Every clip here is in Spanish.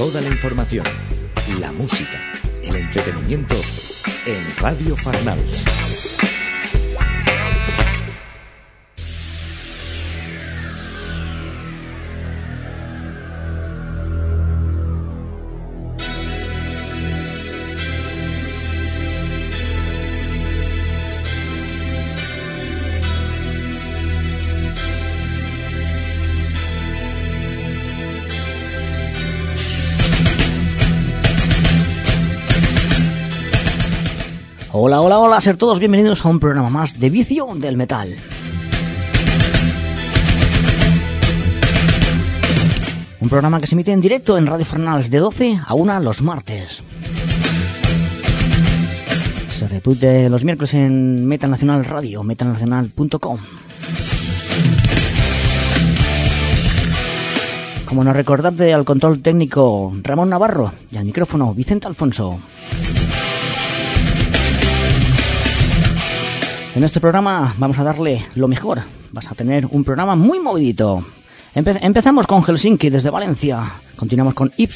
Toda la información, la música, el entretenimiento en Radio Farnals. Hola, ser todos bienvenidos a un programa más de Vicio del Metal. Un programa que se emite en directo en Radio Fernals de 12 a 1 los martes. Se repite los miércoles en Metal Nacional Radio, metalnacional.com. Como no recordarte al control técnico Ramón Navarro y al micrófono Vicente Alfonso. En este programa vamos a darle lo mejor. Vas a tener un programa muy movidito. Empe empezamos con Helsinki desde Valencia. Continuamos con Y.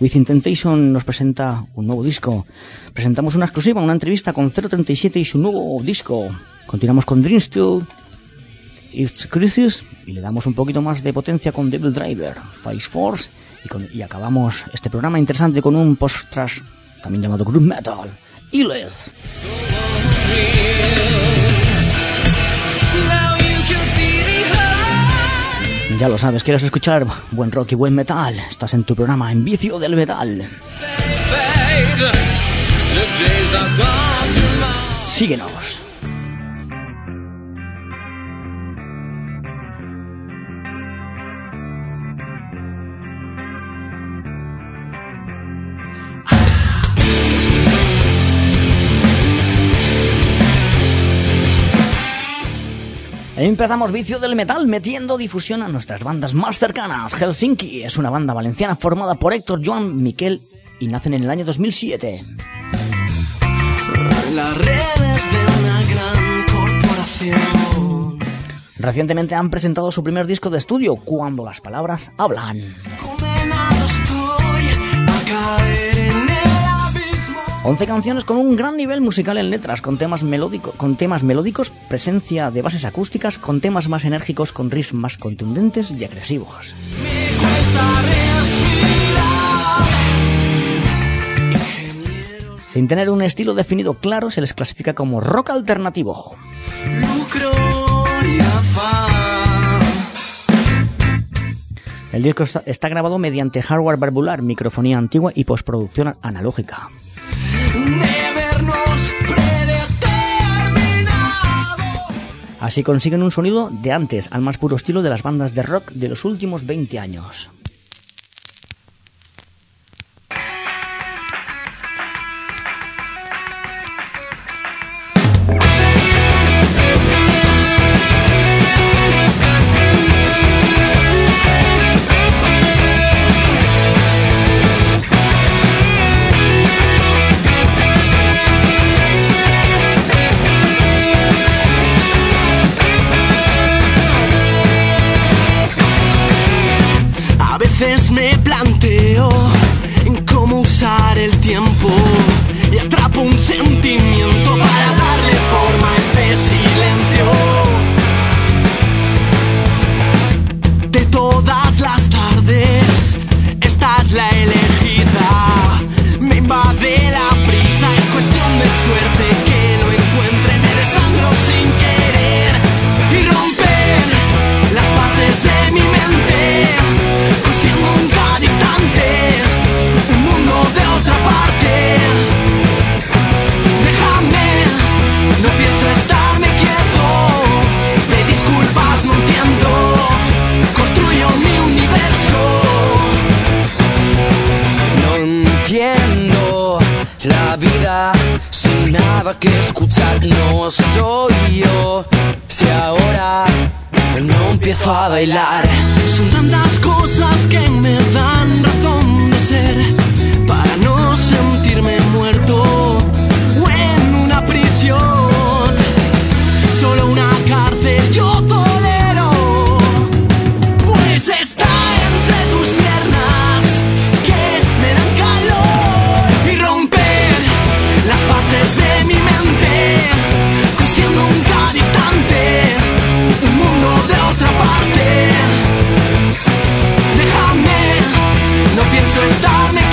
With Intentation nos presenta un nuevo disco. Presentamos una exclusiva, una entrevista con 037 y su nuevo disco. Continuamos con Dreamstill, It's Crisis y le damos un poquito más de potencia con Devil Driver, Face Force y acabamos este programa interesante con un post-trash también llamado Group Metal, Illeth. Ya lo sabes, quieres escuchar buen rock y buen metal. Estás en tu programa En Vicio del Metal. Síguenos. Empezamos Vicio del Metal metiendo difusión a nuestras bandas más cercanas. Helsinki es una banda valenciana formada por Héctor, Joan, Miquel y nacen en el año 2007. Las redes de una gran corporación. Recientemente han presentado su primer disco de estudio, Cuando las palabras hablan. Estoy a caer. 11 canciones con un gran nivel musical en letras, con temas, melódico, con temas melódicos, presencia de bases acústicas, con temas más enérgicos, con riffs más contundentes y agresivos. Sin tener un estilo definido claro, se les clasifica como rock alternativo. El disco está, grabado mediante hardware valvular, microfonía antigua y postproducción analógica. Así consiguen un sonido de antes al más puro estilo de las bandas de rock de los últimos 20 años. stop me.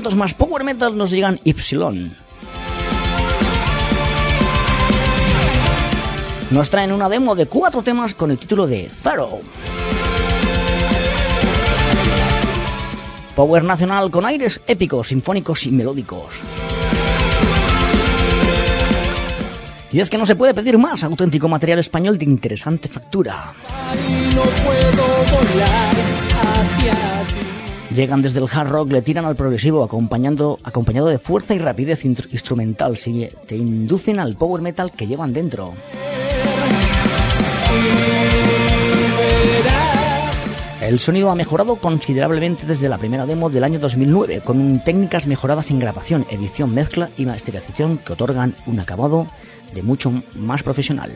Más power metal nos llegan Ypsilon. Nos traen una demo de cuatro temas con el título de Thorough. Power nacional con aires épicos, sinfónicos y melódicos. Y es que no se puede pedir más auténtico material español de interesante factura. No puedo volar hacia ti. Llegan desde el hard rock, le tiran al progresivo, acompañando, acompañado de fuerza y rapidez instrumental. Si te inducen al power metal que llevan dentro. El sonido ha mejorado considerablemente desde la primera demo del año 2009, con técnicas mejoradas en grabación, edición, mezcla y masterización que otorgan un acabado de mucho más profesional.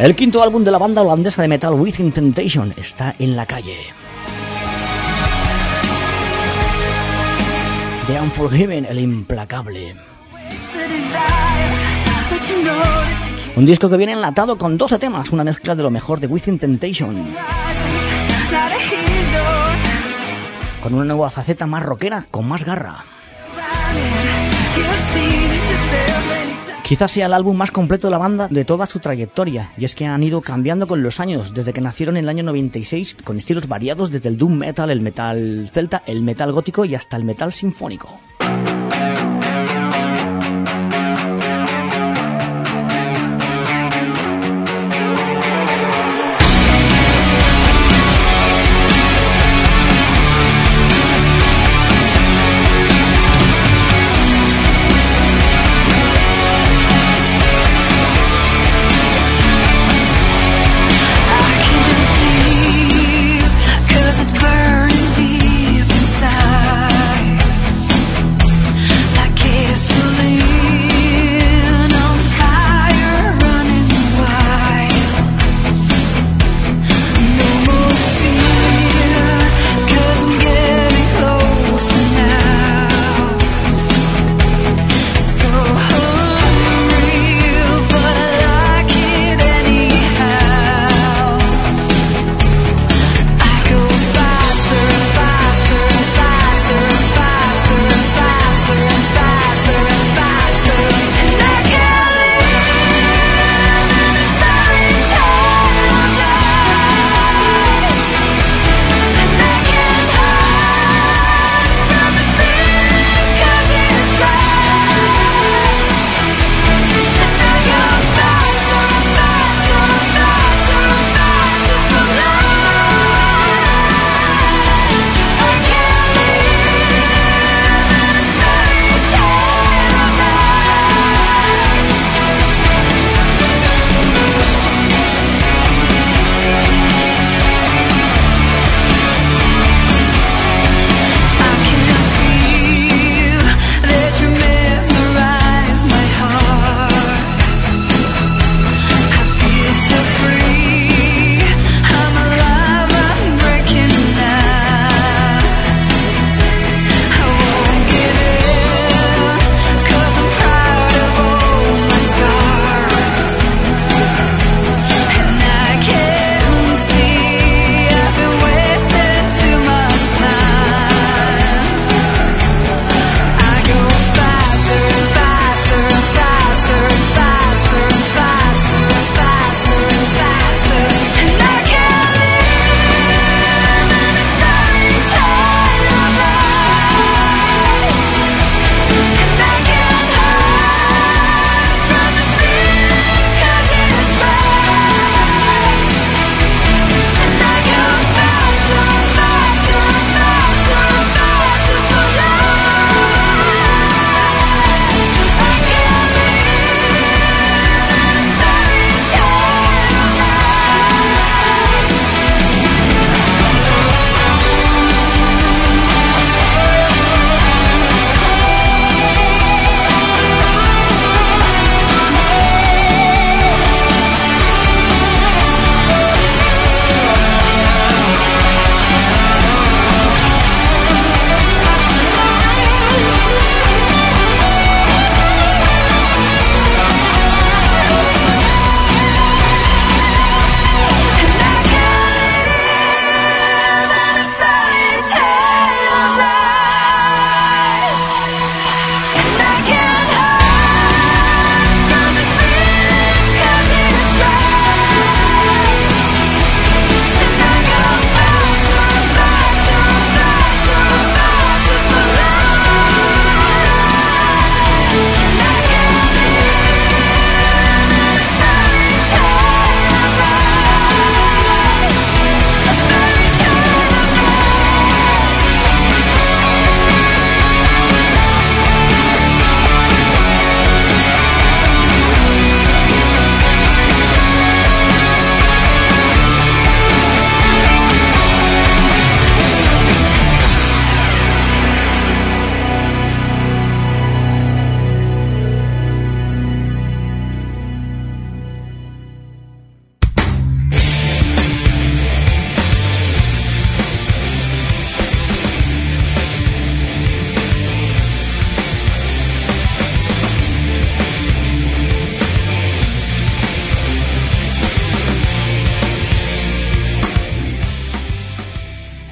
El quinto álbum de la banda holandesa de metal Within Temptation está en la calle. The Unforgiven, el implacable. Un disco que viene enlatado con 12 temas, una mezcla de lo mejor de Within Temptation. Con una nueva faceta más rockera, con más garra. Quizás sea el álbum más completo de la banda de toda su trayectoria, y es que han ido cambiando con los años, desde que nacieron en el año 96, con estilos variados desde el doom metal, el metal celta, el metal gótico y hasta el metal sinfónico.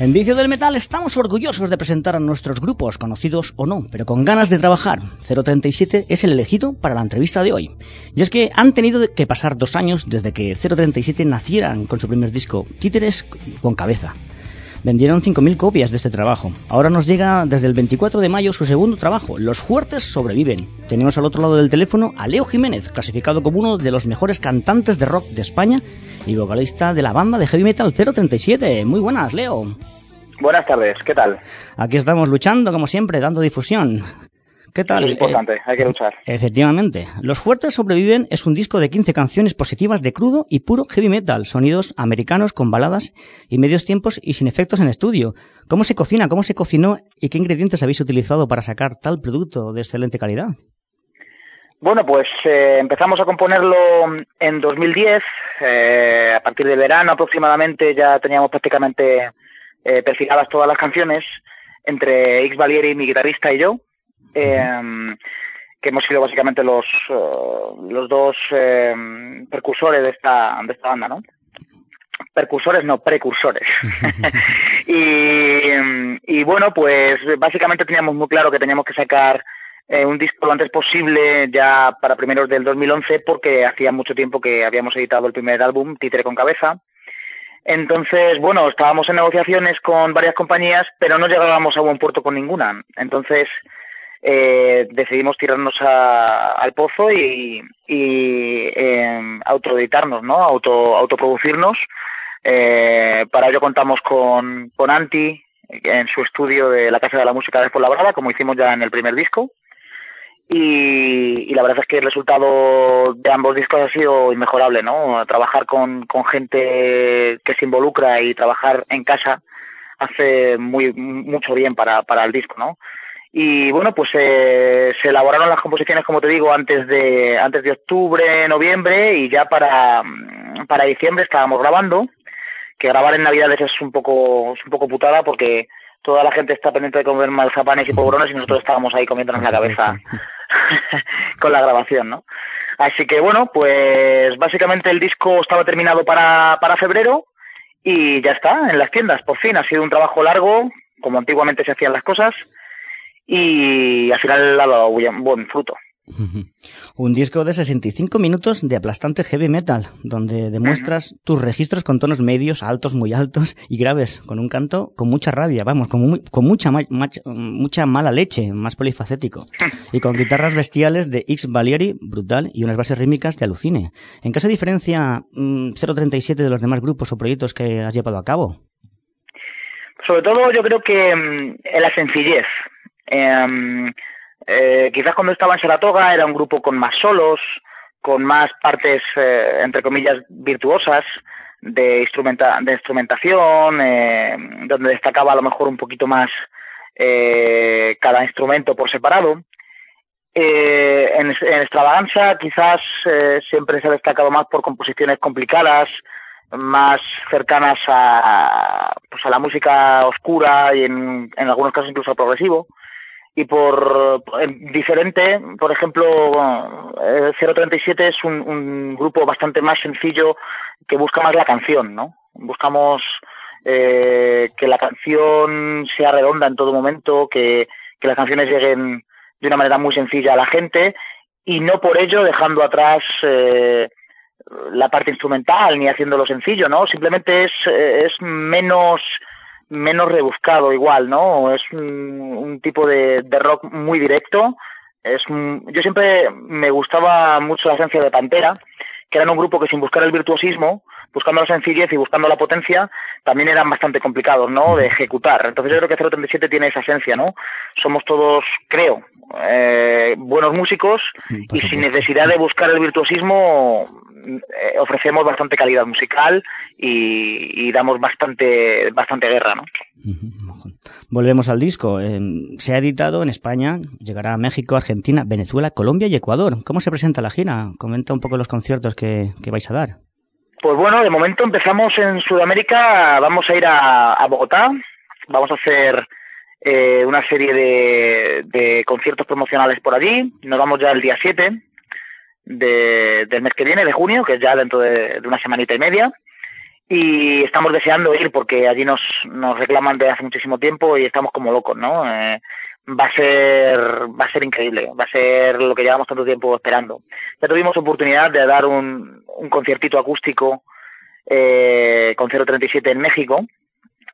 En Vicio del Metal estamos orgullosos de presentar a nuestros grupos, conocidos o no, pero con ganas de trabajar. 037 es el elegido para la entrevista de hoy. Y es que han tenido que pasar dos años desde que 037 nacieran con su primer disco, Títeres con Cabeza. Vendieron 5.000 copias de este trabajo. Ahora nos llega desde el 24 de mayo su segundo trabajo, Los Fuertes Sobreviven. Tenemos al otro lado del teléfono a Leo Jiménez, clasificado como uno de los mejores cantantes de rock de España y vocalista de la banda de heavy metal 037. Muy buenas, Leo. Buenas tardes, ¿qué tal? Aquí estamos luchando, como siempre, dando difusión. ¿Qué tal? Es importante, eh, hay que luchar. Efectivamente. Los Fuertes Sobreviven es un disco de 15 canciones positivas de crudo y puro heavy metal, sonidos americanos con baladas y medios tiempos y sin efectos en estudio. ¿Cómo se cocina? ¿Cómo se cocinó? ¿Y qué ingredientes habéis utilizado para sacar tal producto de excelente calidad? Bueno, pues eh, empezamos a componerlo en 2010. Eh, a partir de verano aproximadamente ya teníamos prácticamente eh, perfiladas todas las canciones entre X Valieri, mi guitarrista y yo, eh, que hemos sido básicamente los, uh, los dos eh, precursores de esta, de esta banda, ¿no? Percursores, no, precursores. y, y bueno, pues básicamente teníamos muy claro que teníamos que sacar eh, un disco lo antes posible, ya para primeros del 2011, porque hacía mucho tiempo que habíamos editado el primer álbum, Títere con Cabeza. Entonces, bueno, estábamos en negociaciones con varias compañías, pero no llegábamos a buen puerto con ninguna. Entonces, eh, decidimos tirarnos a, al pozo y, y eh, autoeditarnos, ¿no? Auto, autoproducirnos. Eh, para ello contamos con, con Anti en su estudio de la Casa de la Música de Brava, como hicimos ya en el primer disco y, y, la verdad es que el resultado de ambos discos ha sido inmejorable, ¿no? Trabajar con, con gente que se involucra y trabajar en casa hace muy mucho bien para, para el disco, ¿no? Y bueno, pues eh, se elaboraron las composiciones, como te digo, antes de antes de octubre, noviembre y ya para para diciembre estábamos grabando. Que grabar en Navidades es un poco es un poco putada porque toda la gente está pendiente de comer malzapanes y polvorones y nosotros estábamos ahí comiéndonos la cabeza con la grabación, ¿no? Así que bueno, pues básicamente el disco estaba terminado para, para febrero y ya está, en las tiendas, por fin. Ha sido un trabajo largo, como antiguamente se hacían las cosas, y al final ha dado buen fruto. Un disco de 65 minutos de aplastante heavy metal, donde demuestras tus registros con tonos medios, altos, muy altos y graves, con un canto con mucha rabia, vamos, con, con mucha, mucha mala leche, más polifacético, y con guitarras bestiales de X Valieri, brutal, y unas bases rítmicas de alucine. ¿En qué se diferencia 037 mm, de los demás grupos o proyectos que has llevado a cabo? Sobre todo yo creo que mm, en la sencillez. Eh, eh, quizás cuando estaba en Saratoga era un grupo con más solos, con más partes, eh, entre comillas, virtuosas de, instrumenta de instrumentación, eh, donde destacaba a lo mejor un poquito más eh, cada instrumento por separado. Eh, en, Extravaganza quizás eh, siempre se ha destacado más por composiciones complicadas, más cercanas a, pues a la música oscura y en, en algunos casos incluso al progresivo y por diferente, por ejemplo, 037 eh, es un, un, grupo bastante más sencillo que busca más la canción, ¿no? Buscamos eh, que la canción sea redonda en todo momento, que, que las canciones lleguen de una manera muy sencilla a la gente y no por ello dejando atrás eh, la parte instrumental ni haciéndolo sencillo, ¿no? Simplemente es, es menos menos rebuscado igual, ¿no? Es un, un tipo de, de, rock muy directo. Es yo siempre me gustaba mucho la esencia de Pantera, que eran un grupo que sin buscar el virtuosismo, buscando la sencillez y buscando la potencia, también eran bastante complicados, ¿no? De ejecutar. Entonces yo creo que 037 tiene esa esencia, ¿no? Somos todos, creo, eh, buenos músicos y sin necesidad de buscar el virtuosismo eh, ofrecemos bastante calidad musical y, y, damos bastante bastante guerra, ¿no? Volvemos al disco. Eh, se ha editado en España, llegará a México, Argentina, Venezuela, Colombia y Ecuador. ¿Cómo se presenta la gira? Comenta un poco los conciertos que, que vais a dar. Pues bueno, de momento empezamos en Sudamérica, vamos a ir a, a Bogotá, vamos a hacer eh, una serie de, de, conciertos promocionales por allí, nos vamos ya el día 7 de, del mes que viene, de junio, que es ya dentro de, una semanita y media, y estamos deseando ir porque allí nos, nos reclaman de hace muchísimo tiempo y estamos como locos, ¿no? Eh, va a ser va a ser increíble, va a ser lo que llevamos tanto tiempo esperando. Ya tuvimos oportunidad de dar un, un conciertito acústico eh, con 037 en México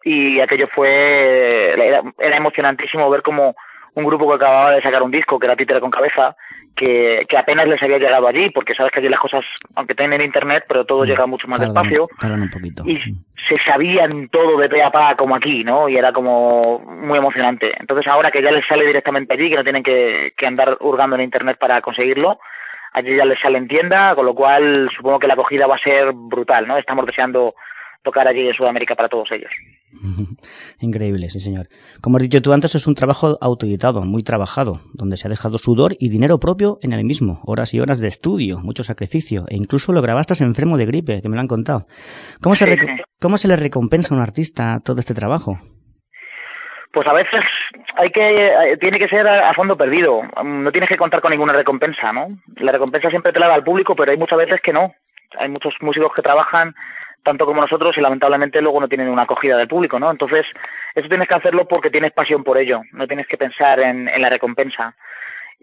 y aquello fue era, era emocionantísimo ver cómo un grupo que acababa de sacar un disco, que era Títere con Cabeza, que, que apenas les había llegado allí, porque sabes que allí las cosas, aunque tienen internet, pero todo llega mucho más despacio. un poquito. Y se sabían todo de pe a pa como aquí, ¿no? Y era como muy emocionante. Entonces ahora que ya les sale directamente allí, que no tienen que, que andar hurgando en internet para conseguirlo, allí ya les sale en tienda, con lo cual supongo que la acogida va a ser brutal, ¿no? Estamos deseando tocar allí en Sudamérica para todos ellos. Increíble, sí señor. Como has dicho tú antes, es un trabajo autoeditado, muy trabajado, donde se ha dejado sudor y dinero propio en el mismo, horas y horas de estudio, mucho sacrificio, e incluso lo grabaste enfermo de gripe, que me lo han contado. ¿Cómo se, ¿cómo se le recompensa a un artista todo este trabajo? Pues a veces hay que tiene que ser a, fondo perdido. No tienes que contar con ninguna recompensa, ¿no? La recompensa siempre te la da el público, pero hay muchas veces que no. Hay muchos músicos que trabajan tanto como nosotros y lamentablemente luego no tienen una acogida del público, ¿no? Entonces, eso tienes que hacerlo porque tienes pasión por ello, no tienes que pensar en, la recompensa.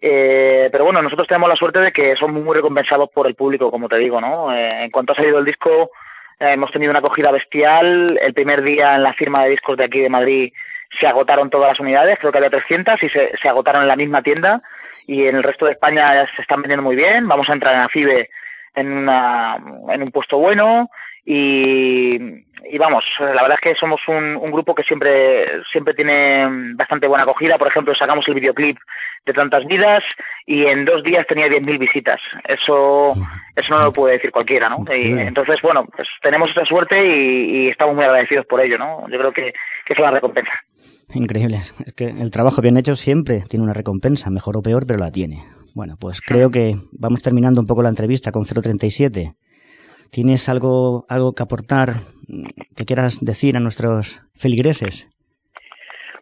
Eh, pero bueno, nosotros tenemos la suerte de que somos muy recompensados por el público, como te digo, ¿no? Eh, en cuanto ha salido el disco, eh, hemos tenido una acogida bestial. El primer día en la firma de discos de aquí de Madrid se agotaron todas las unidades, creo que había 300 y se, se agotaron en la misma tienda y en el resto de España se están vendiendo muy bien. Vamos a entrar en AFIBE en, una, en un puesto bueno y, y vamos, la verdad es que somos un, un grupo que siempre, siempre tiene bastante buena acogida. Por ejemplo, sacamos el videoclip de tantas vidas y en dos días tenía 10.000 visitas. Eso, eso no lo puede decir cualquiera, ¿no? Y, entonces, bueno, pues tenemos esa suerte y, y, estamos muy agradecidos por ello, ¿no? Yo creo que, que es una recompensa. Increíble. Es que el trabajo bien hecho siempre tiene una recompensa, mejor o peor, pero la tiene. Bueno, pues creo que vamos terminando un poco la entrevista con 037. ¿Tienes algo, algo que aportar, que quieras decir a nuestros feligreses?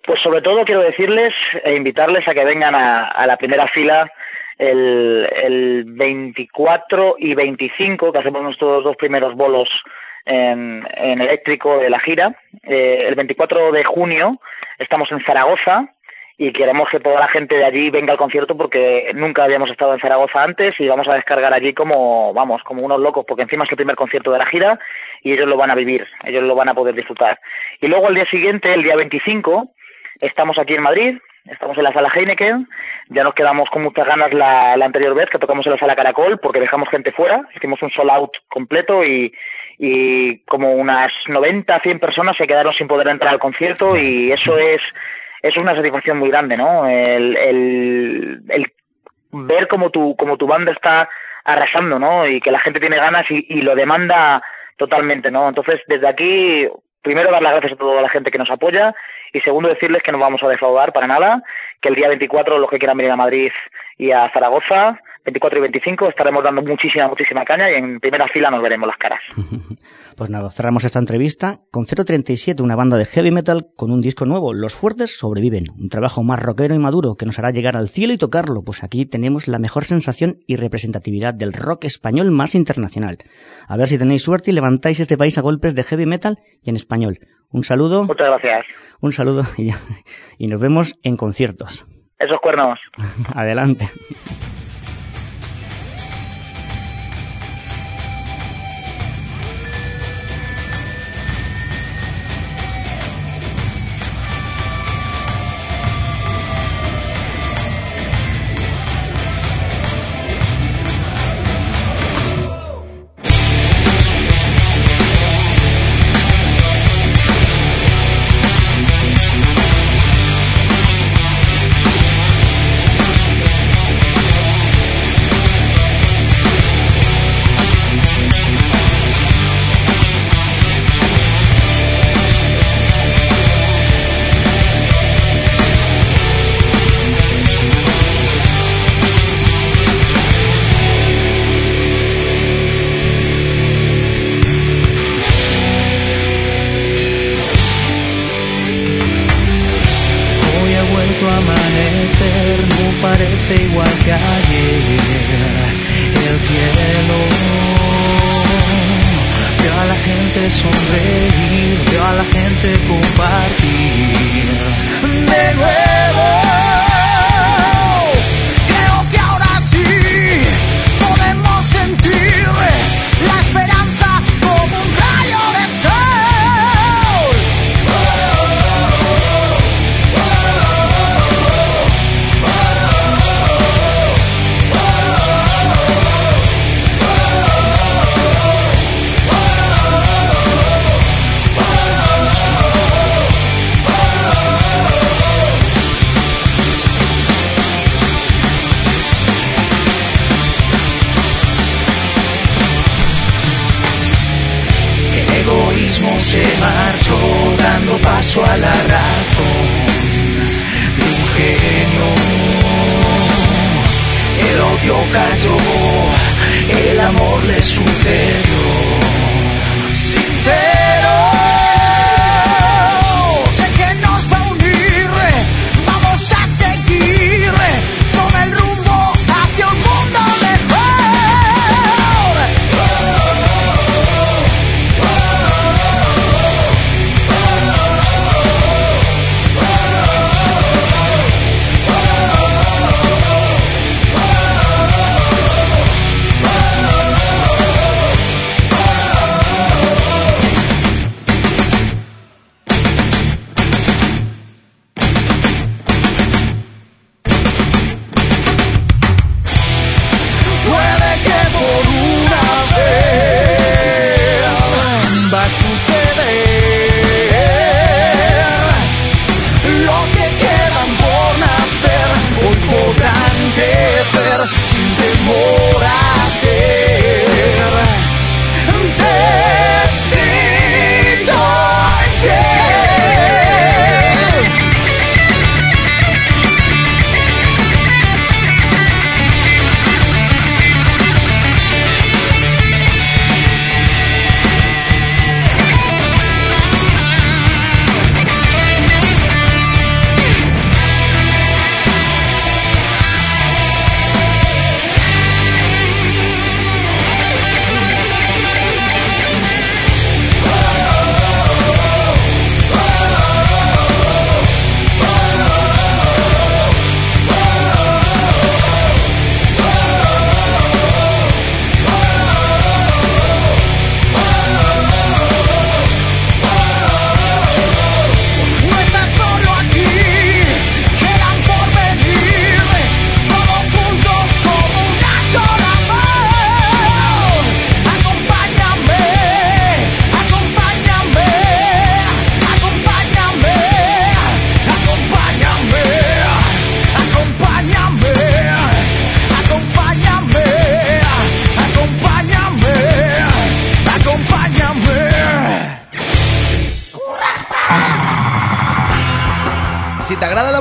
Pues sobre todo quiero decirles e invitarles a que vengan a, la primera fila el, el 24 y 25, que hacemos nuestros dos primeros bolos en, en eléctrico de la gira. Eh, el 24 de junio estamos en Zaragoza, y queremos que toda la gente de allí venga al concierto porque nunca habíamos estado en Zaragoza antes y vamos a descargar allí como, vamos, como unos locos, porque encima es el primer concierto de la gira y ellos lo van a vivir, ellos lo van a poder disfrutar. Y luego el día siguiente, el día 25, estamos aquí en Madrid, estamos en la sala Heineken, ya nos quedamos con muchas ganas la, la anterior vez que tocamos en la sala Caracol porque dejamos gente fuera, hicimos un sold out completo y, y como unas 90, 100 personas se quedaron sin poder entrar al concierto y eso es es una satisfacción muy grande, ¿no? El, el, el ver como tu, como tu banda está arrasando, ¿no? Y que la gente tiene ganas y, y lo demanda totalmente, ¿no? Entonces, desde aquí, primero dar las gracias a toda la gente que nos apoya y segundo decirles que no vamos a defraudar para nada, que el día 24 los que quieran venir a Madrid y a Zaragoza 24 y 25 estaremos dando muchísima, muchísima caña y en primera fila nos veremos las caras. Pues nada, cerramos esta entrevista con 037, una banda de heavy metal con un disco nuevo, Los Fuertes Sobreviven, un trabajo más rockero y maduro que nos hará llegar al cielo y tocarlo, pues aquí tenemos la mejor sensación y representatividad del rock español más internacional. A ver si tenéis suerte y levantáis este país a golpes de heavy metal y en español. Un saludo. Muchas gracias. Un saludo y, y nos vemos en conciertos. Esos cuernos. Adelante.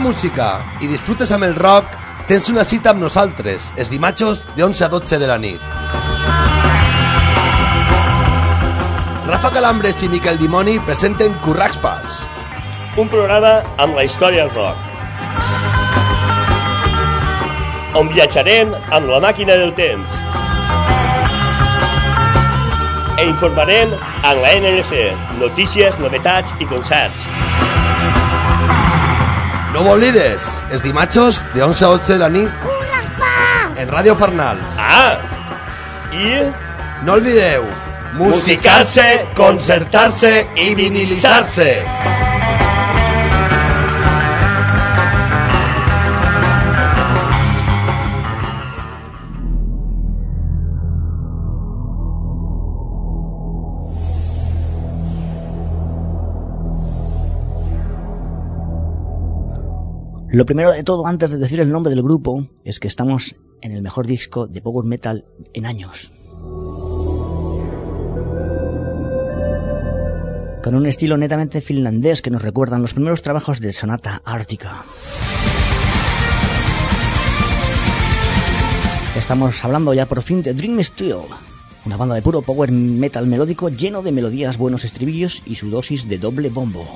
Música i disfrutes amb el rock, tens una cita amb nosaltres, els dimatxos de 11 a 12 de la nit. Rafa Calambres i Miquel Dimoni presenten Curraxpas. Un programa amb la història del rock. On viatjarem amb la màquina del temps. E informarem amb la NLC, notícies, novetats i concerts. No ho oblides, els dimatxos de 11 a 12 de la nit en Ràdio Farnals. Ah! I... No olvideu, musicar-se, concertar-se i vinilitzar-se. Lo primero de todo, antes de decir el nombre del grupo, es que estamos en el mejor disco de Power Metal en años. Con un estilo netamente finlandés que nos recuerdan los primeros trabajos de Sonata Ártica. Estamos hablando ya por fin de Dream Steel, una banda de puro power metal melódico lleno de melodías, buenos estribillos y su dosis de doble bombo.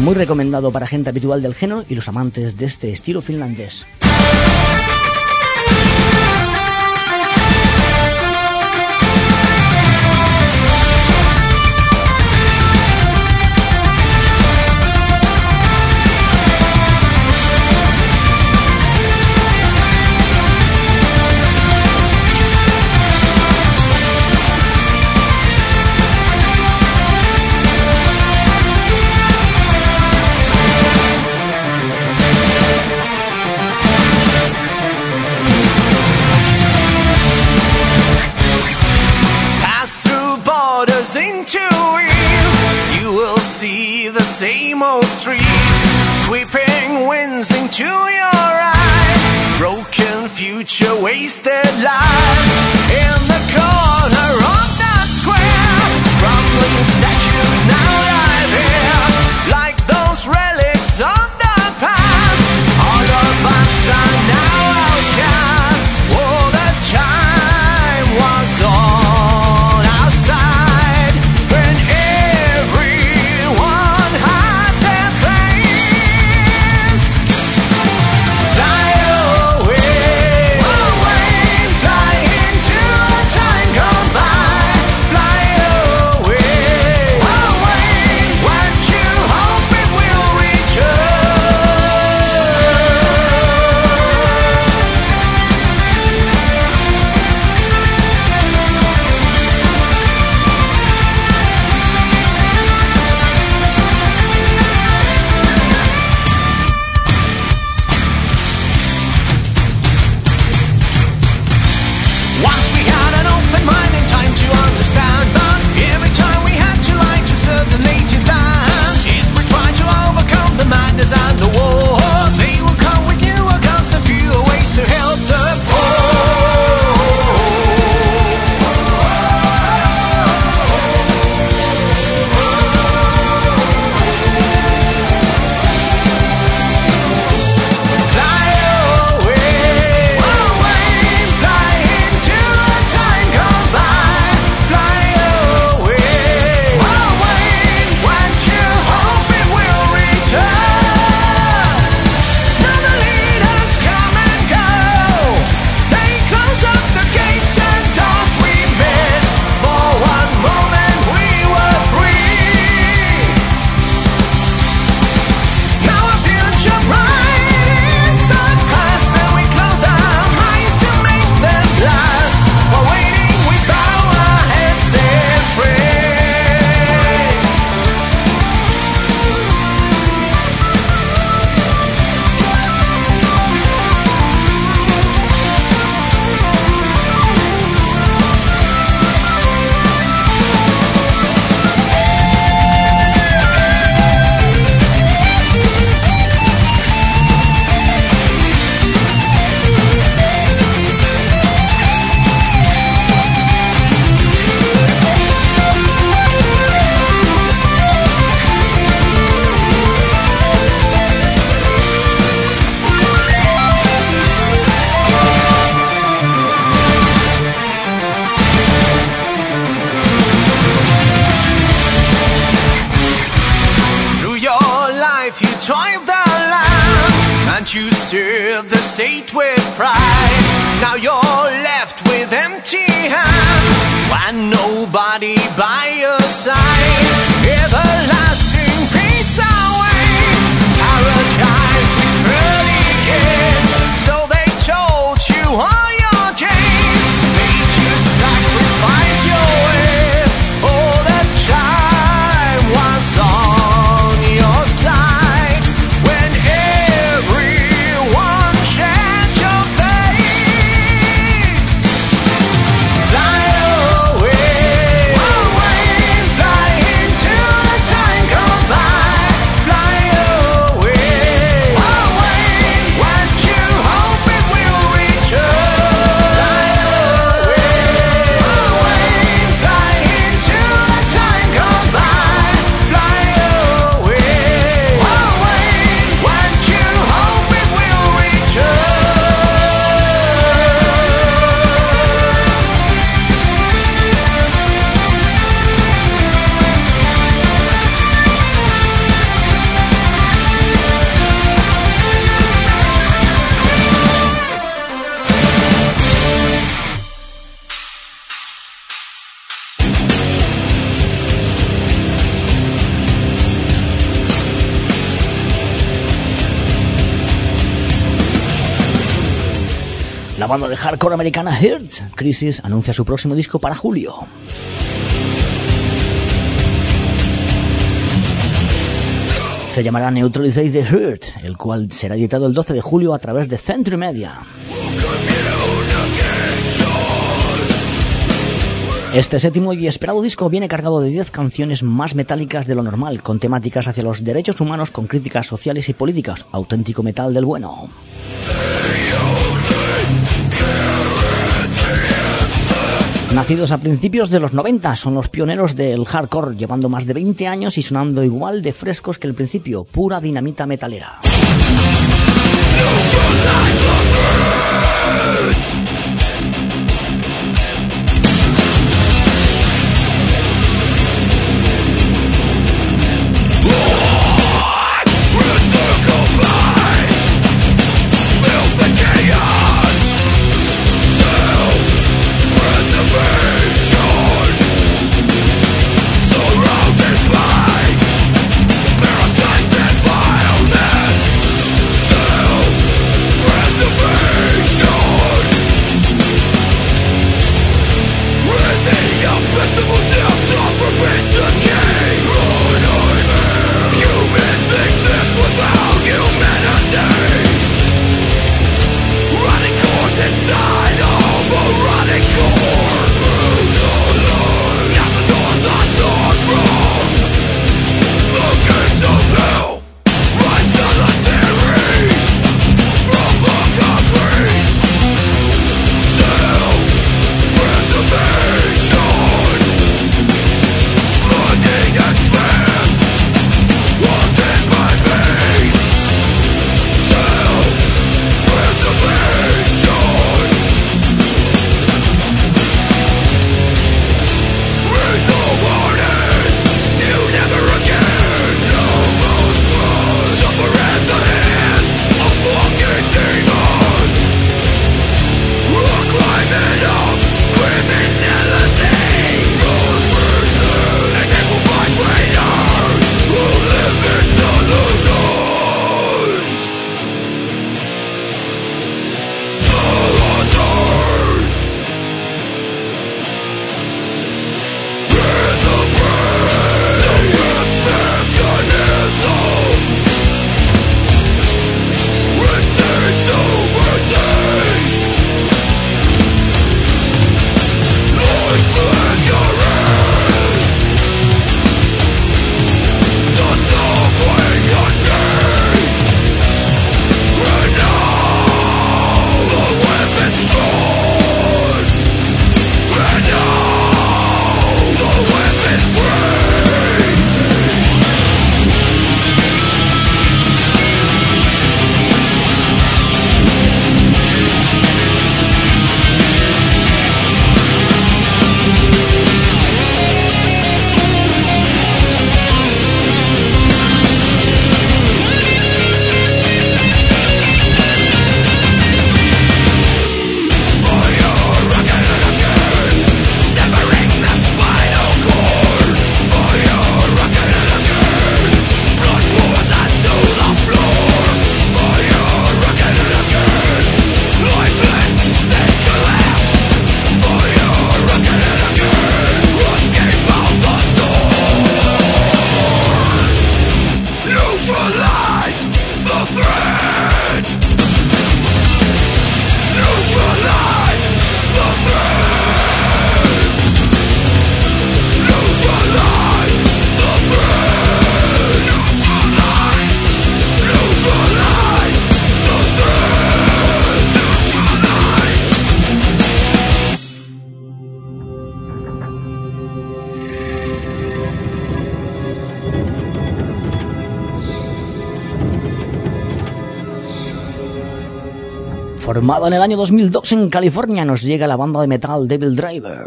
Muy recomendado para gente habitual del género y los amantes de este estilo finlandés. Americana Hertz, Crisis anuncia su próximo disco para julio. Se llamará Neutralize the Hurt, el cual será editado el 12 de julio a través de Century Media. Este séptimo y esperado disco viene cargado de 10 canciones más metálicas de lo normal, con temáticas hacia los derechos humanos con críticas sociales y políticas, auténtico metal del bueno. Nacidos a principios de los 90, son los pioneros del hardcore, llevando más de 20 años y sonando igual de frescos que el principio, pura dinamita metalera. En el año 2002 en California, nos llega la banda de metal Devil Driver.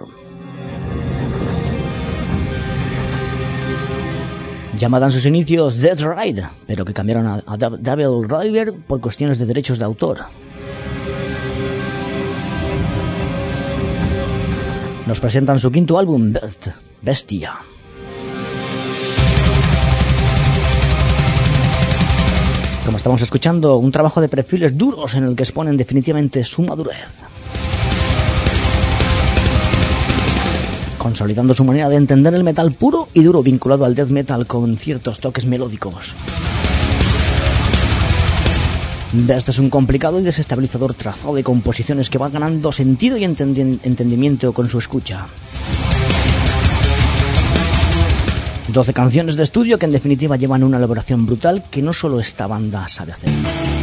Llamada en sus inicios Dead Ride, pero que cambiaron a, a Devil Driver por cuestiones de derechos de autor. Nos presentan su quinto álbum, Best, Bestia. Como estamos escuchando, un trabajo de perfiles duros en el que exponen definitivamente su madurez. Consolidando su manera de entender el metal puro y duro vinculado al death metal con ciertos toques melódicos. Este es un complicado y desestabilizador trazado de composiciones que van ganando sentido y entendimiento con su escucha. 12 canciones de estudio que en definitiva llevan una elaboración brutal que no solo esta banda sabe hacer.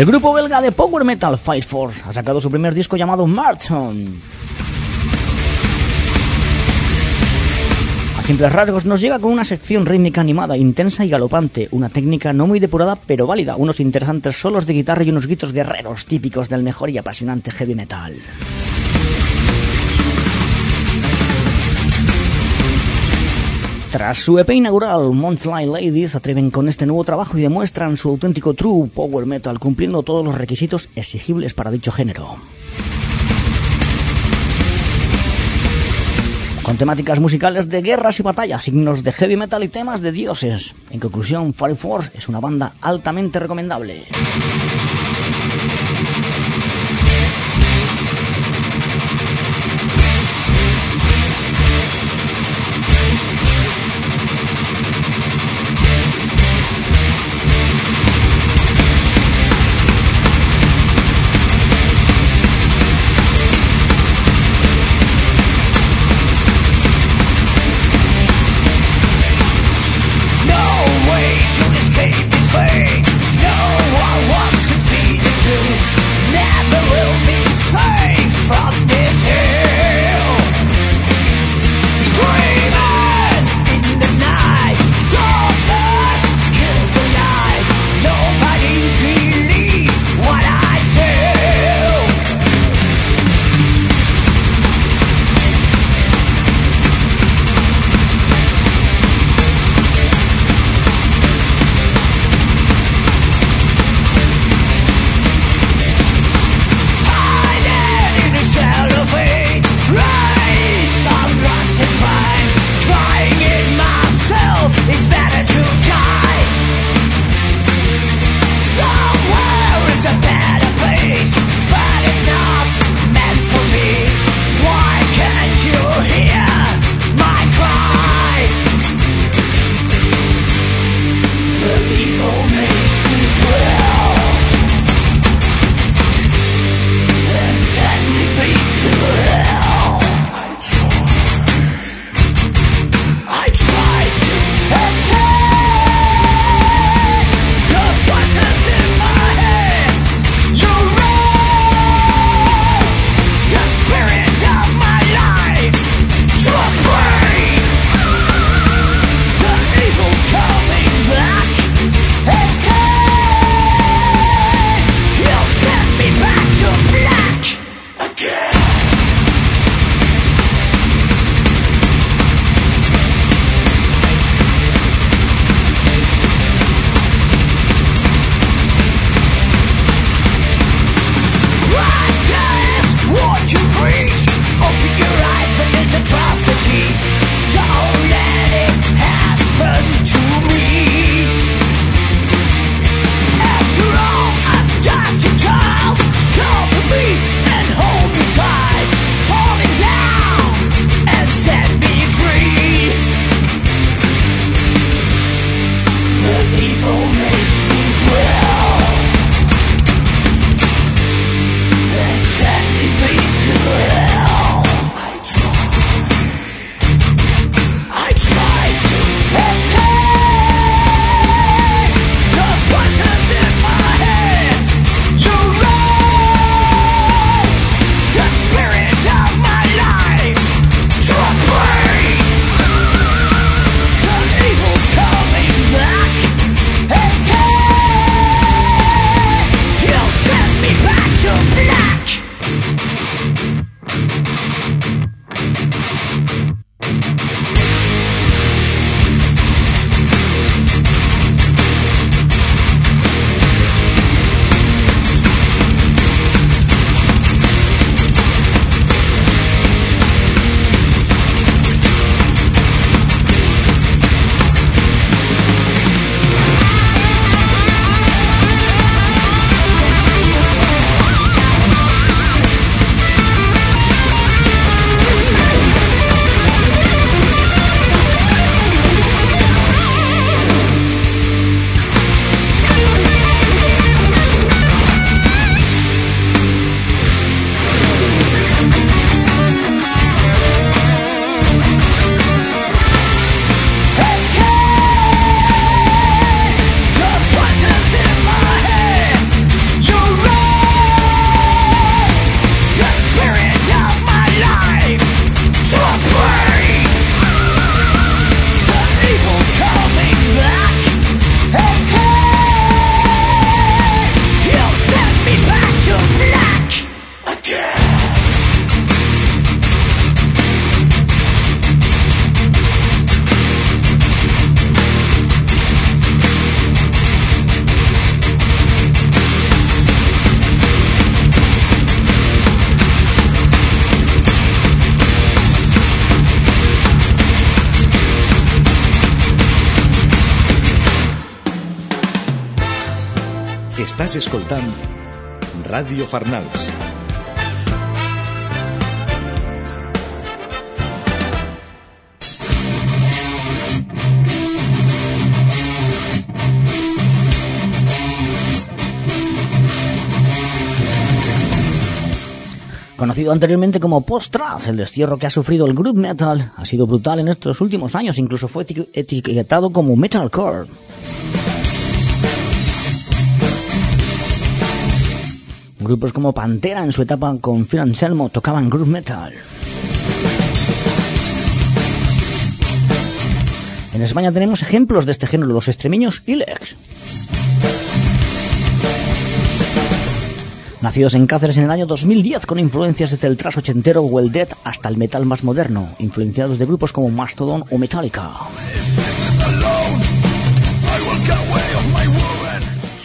El grupo belga de power metal Fight Force ha sacado su primer disco llamado Marton. A simples rasgos nos llega con una sección rítmica animada, intensa y galopante, una técnica no muy depurada pero válida, unos interesantes solos de guitarra y unos gritos guerreros típicos del mejor y apasionante heavy metal. Tras su EP inaugural, Monthly Ladies atreven con este nuevo trabajo y demuestran su auténtico true power metal, cumpliendo todos los requisitos exigibles para dicho género. Con temáticas musicales de guerras y batallas, signos de heavy metal y temas de dioses. En conclusión, Fire Force es una banda altamente recomendable. Escoltant Ràdio Farnals. Conocido anteriormente como post-thrash, el destierro que ha sufrido el group metal ha sido brutal en estos últimos años, incluso fue eti- etiquetado como metalcore. Grupos como Pantera en su etapa con Phil Anselmo tocaban group metal. En España tenemos ejemplos de este género, los extremeños Ilex. Nacidos en Cáceres en el año 2010 con influencias desde el thrash ochentero o el death hasta el metal más moderno, influenciados de grupos como Mastodon o Metallica.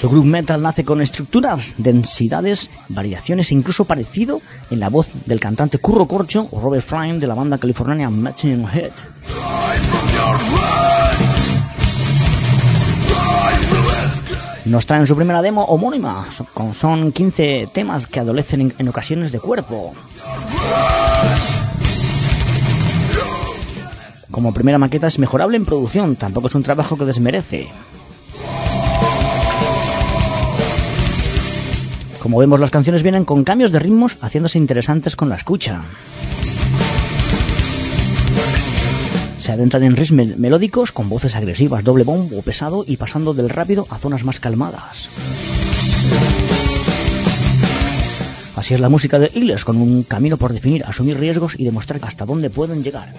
Su group metal nace con estructuras, densidades, variaciones e incluso parecido en la voz del cantante Curro Corcho o Robert Fryne de la banda californiana Machine Head. Nos traen su primera demo homónima, son- con- son 15 temas que adolecen en, en ocasiones de cuerpo. Como primera maqueta es mejorable en producción, tampoco es un trabajo que desmerece. Como vemos, las canciones vienen con cambios de ritmos, haciéndose interesantes con la escucha. Se adentran en mel- melódicos con voces agresivas, doble bombo pesado y pasando del rápido a zonas más calmadas. Así es la música de Eagles, con un camino por definir, asumir riesgos y demostrar hasta dónde pueden llegar.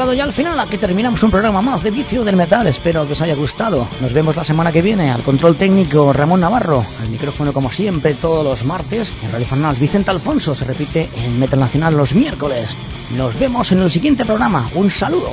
Llegado ya al final, aquí terminamos un programa más de Vicio del Metal. Espero que os haya gustado. Nos vemos la semana que viene. Al control técnico Ramón Navarro, al micrófono como siempre todos los martes. En Radio Fanal Vicente Alfonso se repite en Metal Nacional los miércoles. Nos vemos en el siguiente programa. Un saludo.